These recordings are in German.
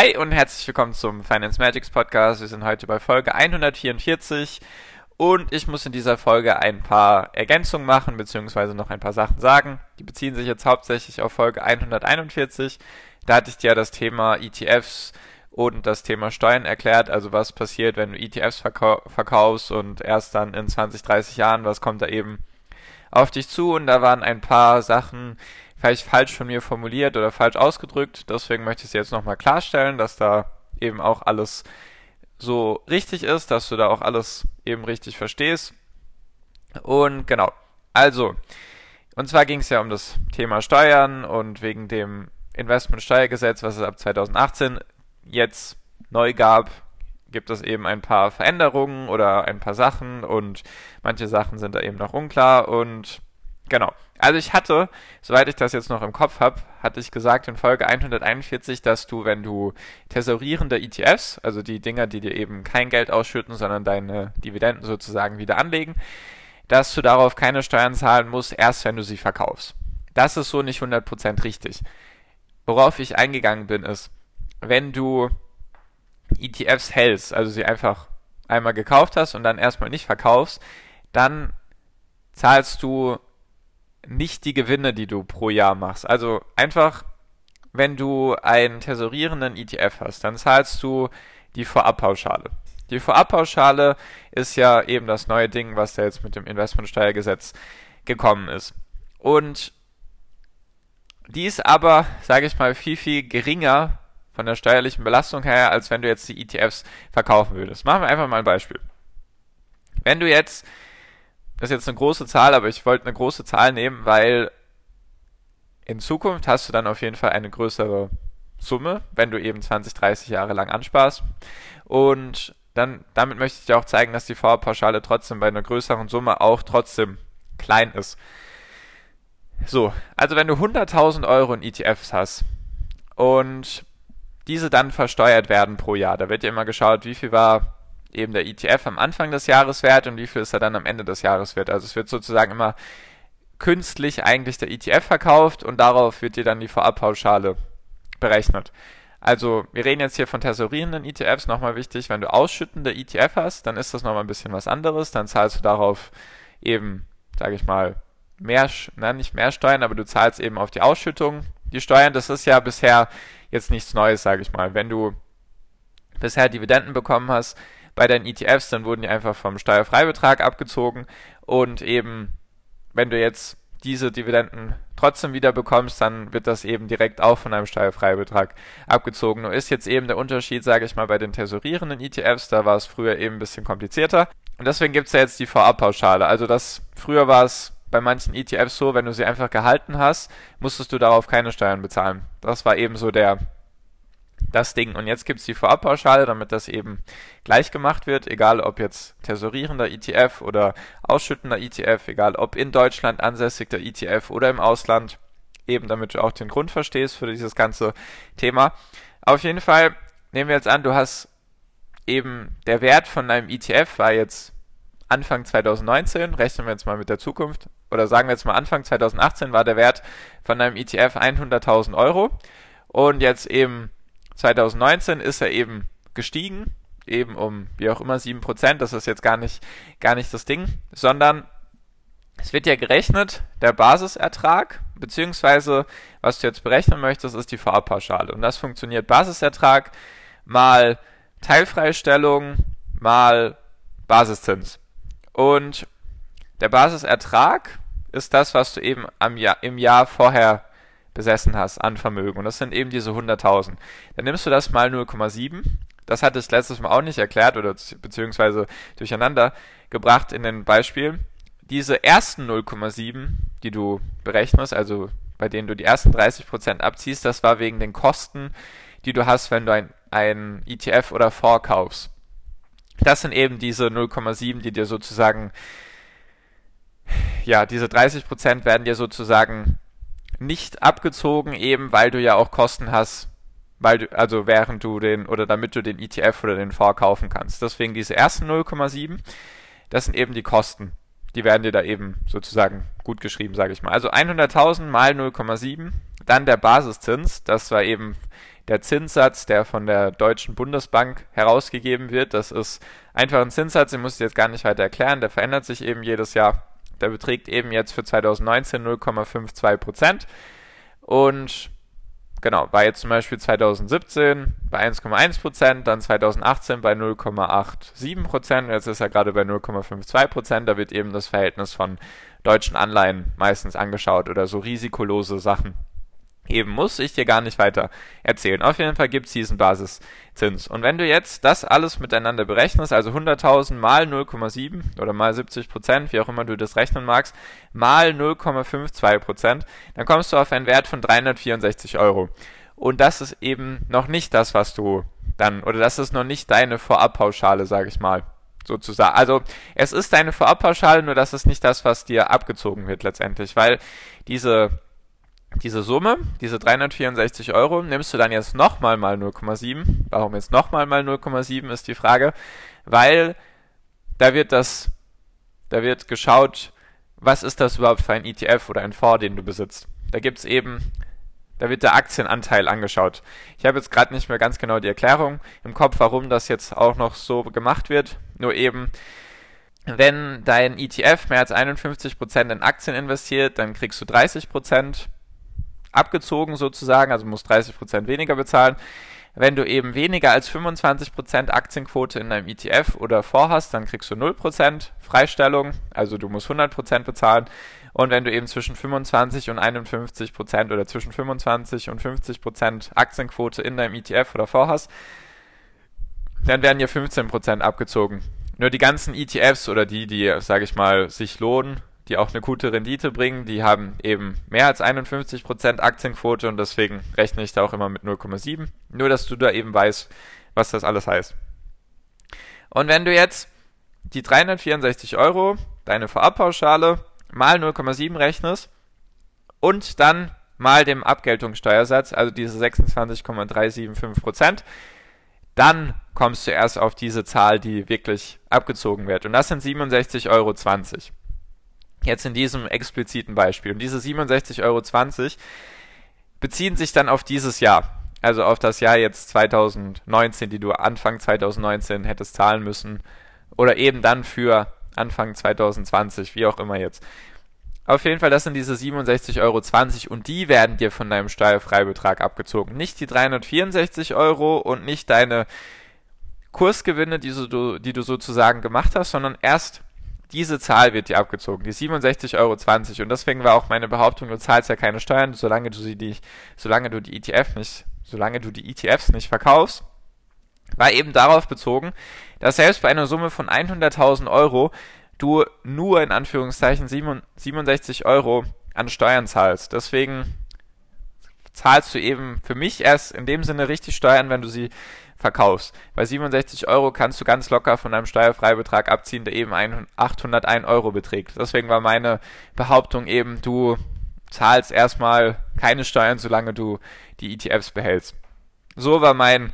Hi und herzlich willkommen zum Finance Magics Podcast. Wir sind heute bei Folge 144 und ich muss in dieser Folge ein paar Ergänzungen machen, beziehungsweise noch ein paar Sachen sagen. Die beziehen sich jetzt hauptsächlich auf Folge 141. Da hatte ich dir das Thema ETFs und das Thema Steuern erklärt, also was passiert, wenn du ETFs verkau verkaufst und erst dann in 20, 30 Jahren, was kommt da eben auf dich zu und da waren ein paar Sachen, vielleicht falsch von mir formuliert oder falsch ausgedrückt. Deswegen möchte ich es jetzt nochmal klarstellen, dass da eben auch alles so richtig ist, dass du da auch alles eben richtig verstehst. Und genau, also, und zwar ging es ja um das Thema Steuern und wegen dem Investmentsteuergesetz, was es ab 2018 jetzt neu gab, gibt es eben ein paar Veränderungen oder ein paar Sachen und manche Sachen sind da eben noch unklar und Genau. Also ich hatte, soweit ich das jetzt noch im Kopf habe, hatte ich gesagt in Folge 141, dass du, wenn du tesorierende ETFs, also die Dinger, die dir eben kein Geld ausschütten, sondern deine Dividenden sozusagen wieder anlegen, dass du darauf keine Steuern zahlen musst, erst wenn du sie verkaufst. Das ist so nicht 100% richtig. Worauf ich eingegangen bin, ist, wenn du ETFs hältst, also sie einfach einmal gekauft hast und dann erstmal nicht verkaufst, dann zahlst du nicht die Gewinne, die du pro Jahr machst. Also einfach, wenn du einen tesorierenden ETF hast, dann zahlst du die Vorabpauschale. Die Vorabpauschale ist ja eben das neue Ding, was da jetzt mit dem Investmentsteuergesetz gekommen ist. Und die ist aber, sage ich mal, viel, viel geringer von der steuerlichen Belastung her, als wenn du jetzt die ETFs verkaufen würdest. Machen wir einfach mal ein Beispiel. Wenn du jetzt das ist jetzt eine große Zahl, aber ich wollte eine große Zahl nehmen, weil in Zukunft hast du dann auf jeden Fall eine größere Summe, wenn du eben 20, 30 Jahre lang ansparst. Und dann, damit möchte ich dir auch zeigen, dass die Vorpauschale trotzdem bei einer größeren Summe auch trotzdem klein ist. So, also wenn du 100.000 Euro in ETFs hast und diese dann versteuert werden pro Jahr, da wird ja immer geschaut, wie viel war eben der ETF am Anfang des Jahres wert und wie viel ist er dann am Ende des Jahres wert. Also es wird sozusagen immer künstlich eigentlich der ETF verkauft und darauf wird dir dann die Vorabpauschale berechnet. Also wir reden jetzt hier von tesorierenden ETFs, nochmal wichtig, wenn du ausschüttende ETF hast, dann ist das nochmal ein bisschen was anderes, dann zahlst du darauf eben, sage ich mal, mehr, na nicht mehr Steuern, aber du zahlst eben auf die Ausschüttung die Steuern. Das ist ja bisher jetzt nichts Neues, sage ich mal. Wenn du bisher Dividenden bekommen hast, bei deinen ETFs, dann wurden die einfach vom Steuerfreibetrag abgezogen und eben, wenn du jetzt diese Dividenden trotzdem wieder bekommst, dann wird das eben direkt auch von einem Steuerfreibetrag abgezogen. Nur ist jetzt eben der Unterschied, sage ich mal, bei den tesorierenden ETFs, da war es früher eben ein bisschen komplizierter. Und deswegen gibt es ja jetzt die Vorabpauschale. Also das früher war es bei manchen ETFs so, wenn du sie einfach gehalten hast, musstest du darauf keine Steuern bezahlen. Das war eben so der das Ding. Und jetzt gibt es die Vorabpauschale, damit das eben gleich gemacht wird, egal ob jetzt tesorierender ETF oder ausschüttender ETF, egal ob in Deutschland ansässiger ETF oder im Ausland, eben damit du auch den Grund verstehst für dieses ganze Thema. Auf jeden Fall nehmen wir jetzt an, du hast eben der Wert von deinem ETF war jetzt Anfang 2019, rechnen wir jetzt mal mit der Zukunft, oder sagen wir jetzt mal Anfang 2018 war der Wert von deinem ETF 100.000 Euro. Und jetzt eben 2019 ist er eben gestiegen, eben um wie auch immer 7%, das ist jetzt gar nicht, gar nicht das Ding, sondern es wird ja gerechnet, der Basisertrag, beziehungsweise was du jetzt berechnen möchtest, ist die Vorabpauschale. Und das funktioniert Basisertrag mal Teilfreistellung mal Basiszins. Und der Basisertrag ist das, was du eben Jahr, im Jahr vorher besessen hast an Vermögen. Und das sind eben diese 100.000. Dann nimmst du das mal 0,7. Das hatte ich letztes Mal auch nicht erklärt oder beziehungsweise durcheinander gebracht in den Beispielen. Diese ersten 0,7, die du berechnest, also bei denen du die ersten 30% abziehst, das war wegen den Kosten, die du hast, wenn du ein, ein ETF oder Fonds kaufst. Das sind eben diese 0,7, die dir sozusagen, ja, diese 30% werden dir sozusagen nicht abgezogen, eben weil du ja auch Kosten hast, weil du, also während du den, oder damit du den ETF oder den Fonds kaufen kannst. Deswegen diese ersten 0,7, das sind eben die Kosten. Die werden dir da eben sozusagen gut geschrieben, sage ich mal. Also 100.000 mal 0,7, dann der Basiszins, das war eben der Zinssatz, der von der Deutschen Bundesbank herausgegeben wird. Das ist einfach ein Zinssatz, den muss ich jetzt gar nicht weiter erklären, der verändert sich eben jedes Jahr. Der beträgt eben jetzt für 2019 0,52 Prozent. Und genau, war jetzt zum Beispiel 2017 bei 1,1 Prozent, dann 2018 bei 0,87 Prozent, jetzt ist er gerade bei 0,52 Prozent. Da wird eben das Verhältnis von deutschen Anleihen meistens angeschaut oder so risikolose Sachen eben muss ich dir gar nicht weiter erzählen. Auf jeden Fall gibt es diesen Basiszins. Und wenn du jetzt das alles miteinander berechnest, also 100.000 mal 0,7 oder mal 70 Prozent, wie auch immer du das rechnen magst, mal 0,52 Prozent, dann kommst du auf einen Wert von 364 Euro. Und das ist eben noch nicht das, was du dann, oder das ist noch nicht deine Vorabpauschale, sage ich mal sozusagen. Also es ist deine Vorabpauschale, nur das ist nicht das, was dir abgezogen wird letztendlich, weil diese diese Summe, diese 364 Euro, nimmst du dann jetzt nochmal mal 0,7. Warum jetzt nochmal mal 0,7 ist die Frage, weil da wird das, da wird geschaut, was ist das überhaupt für ein ETF oder ein Fonds, den du besitzt. Da gibt's eben, da wird der Aktienanteil angeschaut. Ich habe jetzt gerade nicht mehr ganz genau die Erklärung im Kopf, warum das jetzt auch noch so gemacht wird. Nur eben, wenn dein ETF mehr als 51% in Aktien investiert, dann kriegst du 30% abgezogen sozusagen, also musst 30% weniger bezahlen. Wenn du eben weniger als 25% Aktienquote in deinem ETF oder vorhast, dann kriegst du 0% Freistellung, also du musst 100% bezahlen. Und wenn du eben zwischen 25 und 51% oder zwischen 25 und 50% Aktienquote in deinem ETF oder vorhast, dann werden dir 15% abgezogen. Nur die ganzen ETFs oder die, die, sage ich mal, sich lohnen, die auch eine gute Rendite bringen. Die haben eben mehr als 51% Aktienquote und deswegen rechne ich da auch immer mit 0,7. Nur, dass du da eben weißt, was das alles heißt. Und wenn du jetzt die 364 Euro, deine Vorabpauschale, mal 0,7 rechnest und dann mal dem Abgeltungssteuersatz, also diese 26,375% dann kommst du erst auf diese Zahl, die wirklich abgezogen wird. Und das sind 67,20 Euro. Jetzt in diesem expliziten Beispiel. Und diese 67,20 Euro beziehen sich dann auf dieses Jahr. Also auf das Jahr jetzt 2019, die du Anfang 2019 hättest zahlen müssen. Oder eben dann für Anfang 2020, wie auch immer jetzt. Auf jeden Fall, das sind diese 67,20 Euro und die werden dir von deinem Steuerfreibetrag abgezogen. Nicht die 364 Euro und nicht deine Kursgewinne, die du, die du sozusagen gemacht hast, sondern erst diese Zahl wird dir abgezogen, die 67,20 Euro. Und deswegen war auch meine Behauptung, du zahlst ja keine Steuern, solange du die, solange du die ETF nicht, solange du die ETFs nicht verkaufst, war eben darauf bezogen, dass selbst bei einer Summe von 100.000 Euro du nur in Anführungszeichen 67 Euro an Steuern zahlst. Deswegen zahlst du eben für mich erst in dem Sinne richtig Steuern, wenn du sie verkaufst. Bei 67 Euro kannst du ganz locker von einem Steuerfreibetrag abziehen, der eben 801 Euro beträgt. Deswegen war meine Behauptung eben, du zahlst erstmal keine Steuern, solange du die ETFs behältst. So war mein,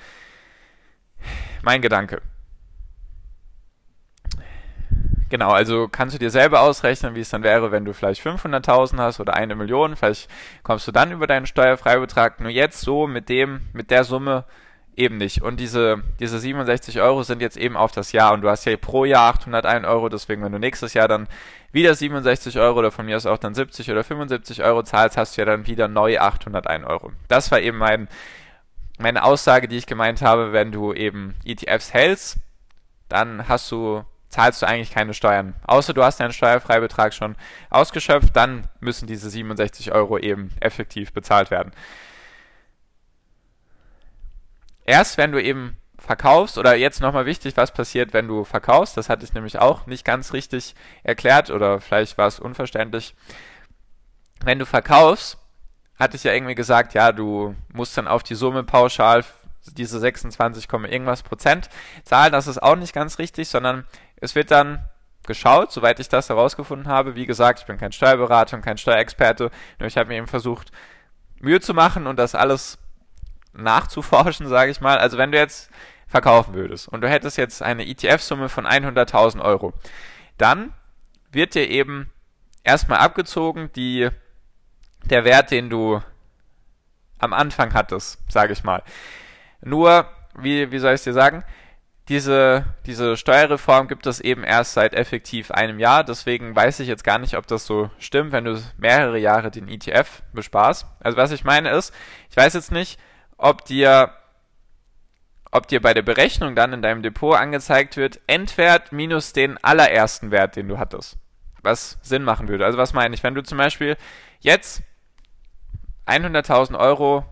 mein Gedanke. Genau, also kannst du dir selber ausrechnen, wie es dann wäre, wenn du vielleicht 500.000 hast oder eine Million. Vielleicht kommst du dann über deinen Steuerfreibetrag. Nur jetzt so mit dem, mit der Summe eben nicht. Und diese, diese 67 Euro sind jetzt eben auf das Jahr und du hast ja pro Jahr 801 Euro, deswegen wenn du nächstes Jahr dann wieder 67 Euro oder von mir aus auch dann 70 oder 75 Euro zahlst, hast du ja dann wieder neu 801 Euro. Das war eben mein, meine Aussage, die ich gemeint habe, wenn du eben ETFs hältst, dann hast du zahlst du eigentlich keine Steuern. Außer du hast deinen Steuerfreibetrag schon ausgeschöpft, dann müssen diese 67 Euro eben effektiv bezahlt werden erst wenn du eben verkaufst, oder jetzt nochmal wichtig, was passiert, wenn du verkaufst, das hatte ich nämlich auch nicht ganz richtig erklärt oder vielleicht war es unverständlich. Wenn du verkaufst, hatte ich ja irgendwie gesagt, ja, du musst dann auf die Summe pauschal diese 26, irgendwas Prozent zahlen. Das ist auch nicht ganz richtig, sondern es wird dann geschaut, soweit ich das herausgefunden habe. Wie gesagt, ich bin kein Steuerberater und kein Steuerexperte, nur ich habe mir eben versucht, Mühe zu machen und das alles nachzuforschen, sage ich mal. Also wenn du jetzt verkaufen würdest und du hättest jetzt eine ETF-Summe von 100.000 Euro, dann wird dir eben erstmal abgezogen die, der Wert, den du am Anfang hattest, sage ich mal. Nur, wie, wie soll ich es dir sagen? Diese, diese Steuerreform gibt es eben erst seit effektiv einem Jahr, deswegen weiß ich jetzt gar nicht, ob das so stimmt, wenn du mehrere Jahre den ETF besparst. Also was ich meine ist, ich weiß jetzt nicht, ob dir ob dir bei der Berechnung dann in deinem Depot angezeigt wird, Endwert minus den allerersten Wert, den du hattest. Was Sinn machen würde. Also was meine ich? Wenn du zum Beispiel jetzt 100.000 Euro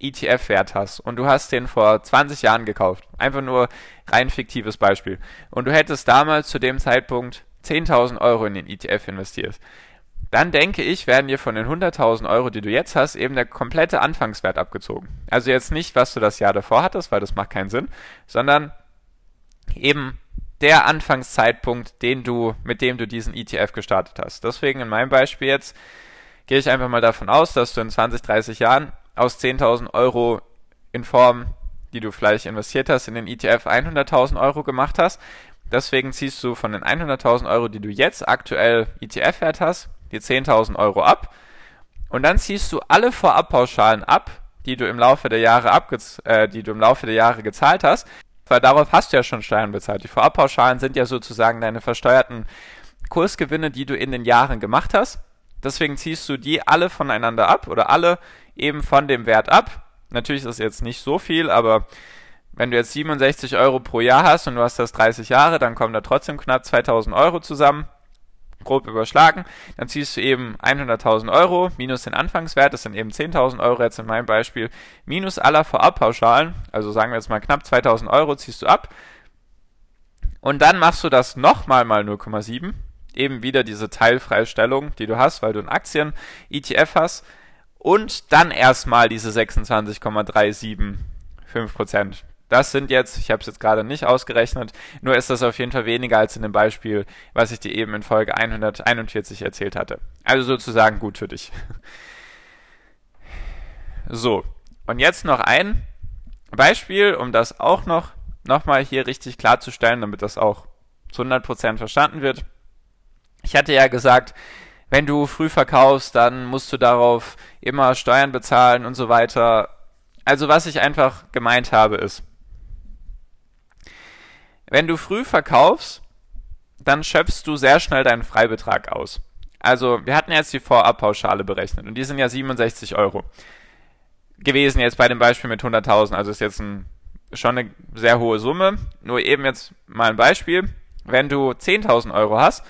ETF-Wert hast und du hast den vor 20 Jahren gekauft, einfach nur rein fiktives Beispiel, und du hättest damals zu dem Zeitpunkt 10.000 Euro in den ETF investiert, dann denke ich, werden dir von den 100.000 Euro, die du jetzt hast, eben der komplette Anfangswert abgezogen. Also jetzt nicht, was du das Jahr davor hattest, weil das macht keinen Sinn, sondern eben der Anfangszeitpunkt, den du, mit dem du diesen ETF gestartet hast. Deswegen in meinem Beispiel jetzt gehe ich einfach mal davon aus, dass du in 20, 30 Jahren aus 10.000 Euro in Form, die du vielleicht investiert hast, in den ETF 100.000 Euro gemacht hast. Deswegen ziehst du von den 100.000 Euro, die du jetzt aktuell ETF-Wert hast, die 10.000 Euro ab und dann ziehst du alle Vorabpauschalen ab, die du im Laufe der Jahre abgez äh, die du im Laufe der Jahre gezahlt hast, weil darauf hast du ja schon Steuern bezahlt. Die Vorabpauschalen sind ja sozusagen deine versteuerten Kursgewinne, die du in den Jahren gemacht hast. Deswegen ziehst du die alle voneinander ab oder alle eben von dem Wert ab. Natürlich ist das jetzt nicht so viel, aber wenn du jetzt 67 Euro pro Jahr hast und du hast das 30 Jahre, dann kommen da trotzdem knapp 2000 Euro zusammen grob überschlagen, dann ziehst du eben 100.000 Euro minus den Anfangswert, das sind eben 10.000 Euro. Jetzt in meinem Beispiel, minus aller Vorabpauschalen, also sagen wir jetzt mal knapp 2.000 Euro ziehst du ab. Und dann machst du das nochmal mal 0,7, eben wieder diese Teilfreistellung, die du hast, weil du einen Aktien-ETF hast. Und dann erstmal diese 26,375 das sind jetzt, ich habe es jetzt gerade nicht ausgerechnet, nur ist das auf jeden Fall weniger als in dem Beispiel, was ich dir eben in Folge 141 erzählt hatte. Also sozusagen gut für dich. So, und jetzt noch ein Beispiel, um das auch noch nochmal hier richtig klarzustellen, damit das auch zu 100% verstanden wird. Ich hatte ja gesagt, wenn du früh verkaufst, dann musst du darauf immer Steuern bezahlen und so weiter. Also was ich einfach gemeint habe ist, wenn du früh verkaufst, dann schöpfst du sehr schnell deinen Freibetrag aus. Also, wir hatten jetzt die Vorabpauschale berechnet und die sind ja 67 Euro gewesen jetzt bei dem Beispiel mit 100.000. Also ist jetzt ein, schon eine sehr hohe Summe. Nur eben jetzt mal ein Beispiel. Wenn du 10.000 Euro hast,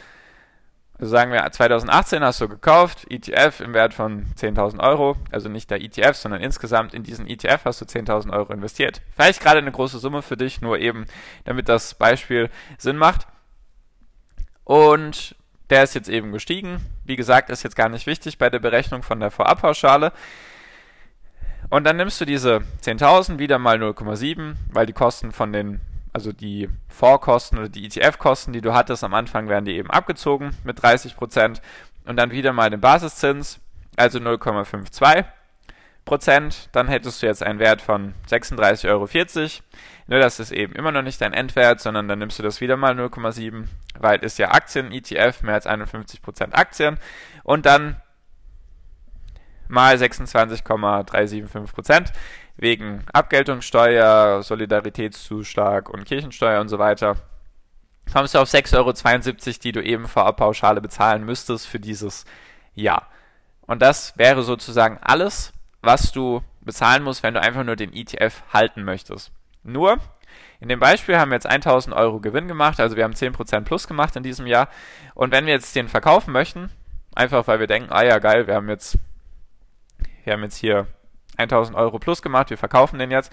sagen wir 2018 hast du gekauft, ETF im Wert von 10.000 Euro, also nicht der ETF, sondern insgesamt in diesen ETF hast du 10.000 Euro investiert. Vielleicht gerade eine große Summe für dich, nur eben damit das Beispiel Sinn macht. Und der ist jetzt eben gestiegen. Wie gesagt, ist jetzt gar nicht wichtig bei der Berechnung von der Vorabpauschale. Und dann nimmst du diese 10.000 wieder mal 0,7, weil die Kosten von den also die Vorkosten oder die ETF-Kosten, die du hattest am Anfang, werden die eben abgezogen mit 30 Prozent und dann wieder mal den Basiszins, also 0,52 Prozent, dann hättest du jetzt einen Wert von 36,40 Euro. Nur das ist eben immer noch nicht dein Endwert, sondern dann nimmst du das wieder mal 0,7, weil es ja Aktien-ETF, mehr als 51 Prozent Aktien. Und dann mal 26,375 Prozent wegen Abgeltungssteuer, Solidaritätszuschlag und Kirchensteuer und so weiter, kommst du auf 6,72 Euro, die du eben vor Pauschale bezahlen müsstest für dieses Jahr. Und das wäre sozusagen alles, was du bezahlen musst, wenn du einfach nur den ETF halten möchtest. Nur, in dem Beispiel haben wir jetzt 1000 Euro Gewinn gemacht, also wir haben 10% plus gemacht in diesem Jahr. Und wenn wir jetzt den verkaufen möchten, einfach weil wir denken, ah ja geil, wir haben jetzt, wir haben jetzt hier 1000 Euro plus gemacht, wir verkaufen den jetzt.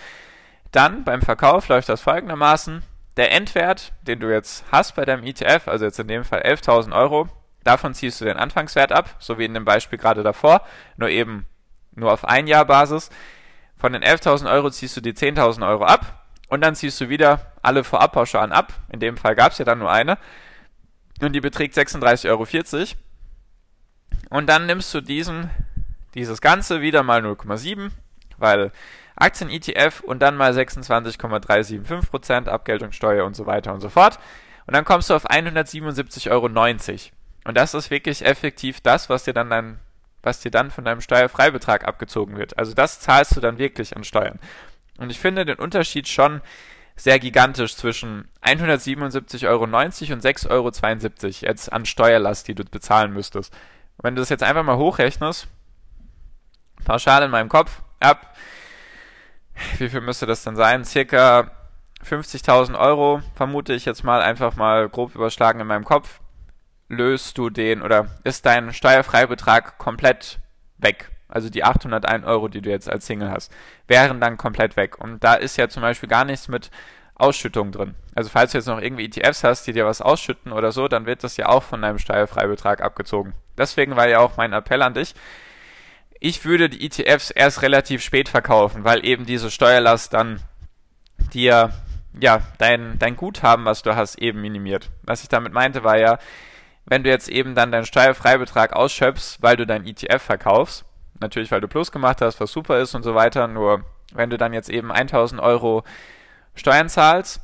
Dann beim Verkauf läuft das folgendermaßen. Der Endwert, den du jetzt hast bei deinem ETF, also jetzt in dem Fall 11.000 Euro, davon ziehst du den Anfangswert ab, so wie in dem Beispiel gerade davor, nur eben nur auf ein Jahr Basis. Von den 11.000 Euro ziehst du die 10.000 Euro ab und dann ziehst du wieder alle Vorabpauschalen ab. In dem Fall gab es ja dann nur eine. Und die beträgt 36,40 Euro. Und dann nimmst du diesen, dieses Ganze wieder mal 0,7, weil Aktien-ETF und dann mal 26,375% Abgeltungssteuer und so weiter und so fort. Und dann kommst du auf 177,90 Euro. Und das ist wirklich effektiv das, was dir dann dein, was dir dann von deinem Steuerfreibetrag abgezogen wird. Also das zahlst du dann wirklich an Steuern. Und ich finde den Unterschied schon sehr gigantisch zwischen 177,90 Euro und 6,72 Euro jetzt an Steuerlast, die du bezahlen müsstest. Wenn du das jetzt einfach mal hochrechnest, pauschal in meinem Kopf, ab, wie viel müsste das denn sein? Circa 50.000 Euro, vermute ich jetzt mal einfach mal grob überschlagen in meinem Kopf, löst du den oder ist dein Steuerfreibetrag komplett weg. Also die 801 Euro, die du jetzt als Single hast, wären dann komplett weg. Und da ist ja zum Beispiel gar nichts mit Ausschüttung drin. Also falls du jetzt noch irgendwie ETFs hast, die dir was ausschütten oder so, dann wird das ja auch von deinem Steuerfreibetrag abgezogen. Deswegen war ja auch mein Appell an dich. Ich würde die ETFs erst relativ spät verkaufen, weil eben diese Steuerlast dann dir ja dein, dein Guthaben, was du hast, eben minimiert. Was ich damit meinte, war ja, wenn du jetzt eben dann deinen Steuerfreibetrag ausschöpfst, weil du dein ETF verkaufst, natürlich weil du Plus gemacht hast, was super ist und so weiter, nur wenn du dann jetzt eben 1000 Euro Steuern zahlst,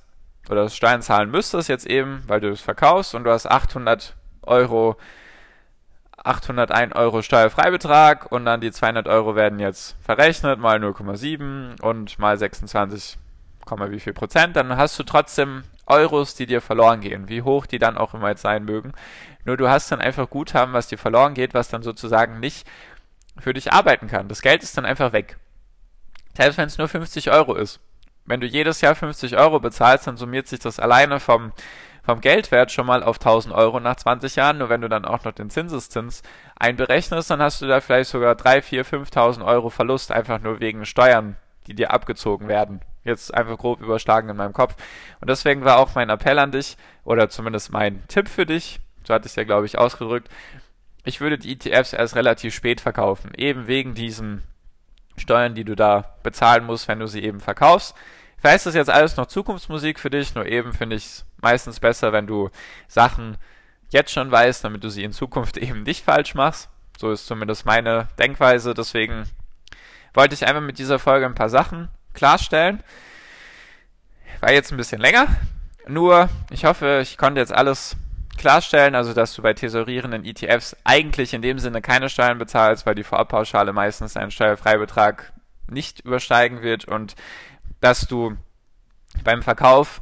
oder Steuern zahlen müsstest jetzt eben, weil du es verkaufst und du hast 800 Euro, 801 Euro Steuerfreibetrag und dann die 200 Euro werden jetzt verrechnet mal 0,7 und mal 26, wie viel Prozent, dann hast du trotzdem Euros, die dir verloren gehen, wie hoch die dann auch immer jetzt sein mögen. Nur du hast dann einfach Guthaben, was dir verloren geht, was dann sozusagen nicht für dich arbeiten kann. Das Geld ist dann einfach weg. Selbst wenn es nur 50 Euro ist. Wenn du jedes Jahr 50 Euro bezahlst, dann summiert sich das alleine vom, vom Geldwert schon mal auf 1000 Euro nach 20 Jahren. Nur wenn du dann auch noch den Zinseszins einberechnest, dann hast du da vielleicht sogar 3, 4, 5000 Euro Verlust einfach nur wegen Steuern, die dir abgezogen werden. Jetzt einfach grob überschlagen in meinem Kopf. Und deswegen war auch mein Appell an dich, oder zumindest mein Tipp für dich, so hatte ich es ja, glaube ich, ausgedrückt, ich würde die ETFs erst relativ spät verkaufen, eben wegen diesen Steuern, die du da bezahlen musst, wenn du sie eben verkaufst. Vielleicht ist das jetzt alles noch Zukunftsmusik für dich, nur eben finde ich es meistens besser, wenn du Sachen jetzt schon weißt, damit du sie in Zukunft eben nicht falsch machst. So ist zumindest meine Denkweise. Deswegen wollte ich einfach mit dieser Folge ein paar Sachen klarstellen. War jetzt ein bisschen länger. Nur, ich hoffe, ich konnte jetzt alles klarstellen, also dass du bei tesorierenden ETFs eigentlich in dem Sinne keine Steuern bezahlst, weil die Vorabpauschale meistens einen Steuerfreibetrag nicht übersteigen wird und dass du beim Verkauf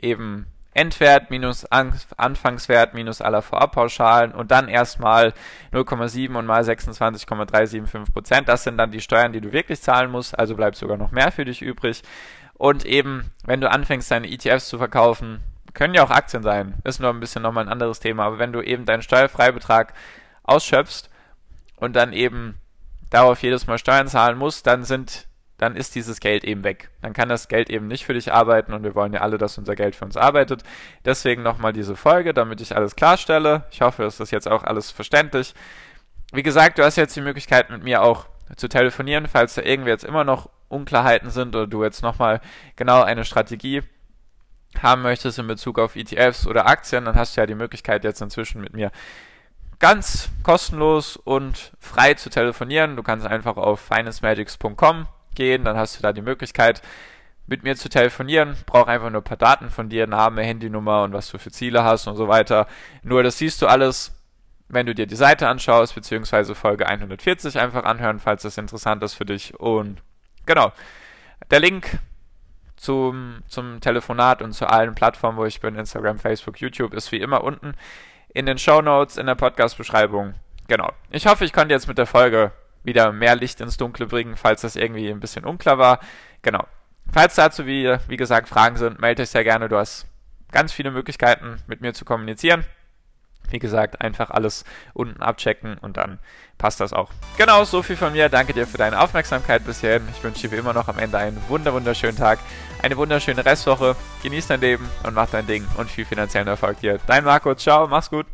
eben Endwert minus Anfangswert minus aller Vorabpauschalen und dann erstmal 0,7 und mal 26,375 Prozent. Das sind dann die Steuern, die du wirklich zahlen musst, also bleibt sogar noch mehr für dich übrig. Und eben, wenn du anfängst, deine ETFs zu verkaufen, können ja auch Aktien sein. Ist nur ein bisschen nochmal ein anderes Thema. Aber wenn du eben deinen Steuerfreibetrag ausschöpfst und dann eben darauf jedes Mal Steuern zahlen musst, dann sind, dann ist dieses Geld eben weg. Dann kann das Geld eben nicht für dich arbeiten und wir wollen ja alle, dass unser Geld für uns arbeitet. Deswegen nochmal diese Folge, damit ich alles klarstelle. Ich hoffe, es ist jetzt auch alles verständlich. Wie gesagt, du hast jetzt die Möglichkeit mit mir auch zu telefonieren, falls da irgendwie jetzt immer noch Unklarheiten sind oder du jetzt nochmal genau eine Strategie haben möchtest in Bezug auf ETFs oder Aktien, dann hast du ja die Möglichkeit jetzt inzwischen mit mir ganz kostenlos und frei zu telefonieren. Du kannst einfach auf financemagics.com gehen, dann hast du da die Möglichkeit mit mir zu telefonieren. Brauche einfach nur ein paar Daten von dir, Name, Handynummer und was du für Ziele hast und so weiter. Nur das siehst du alles, wenn du dir die Seite anschaust, beziehungsweise Folge 140 einfach anhören, falls das interessant ist für dich. Und genau, der Link zum, zum Telefonat und zu allen Plattformen, wo ich bin, Instagram, Facebook, YouTube, ist wie immer unten in den Show Notes, in der Podcast-Beschreibung. Genau. Ich hoffe, ich konnte jetzt mit der Folge wieder mehr Licht ins Dunkle bringen, falls das irgendwie ein bisschen unklar war. Genau. Falls dazu, wie, wie gesagt, Fragen sind, melde dich sehr gerne. Du hast ganz viele Möglichkeiten, mit mir zu kommunizieren. Wie gesagt, einfach alles unten abchecken und dann passt das auch. Genau, so viel von mir. Danke dir für deine Aufmerksamkeit bis hierhin. Ich wünsche dir wie immer noch am Ende einen wunderschönen Tag, eine wunderschöne Restwoche. Genieß dein Leben und mach dein Ding und viel finanziellen Erfolg dir. Dein Marco, ciao, mach's gut.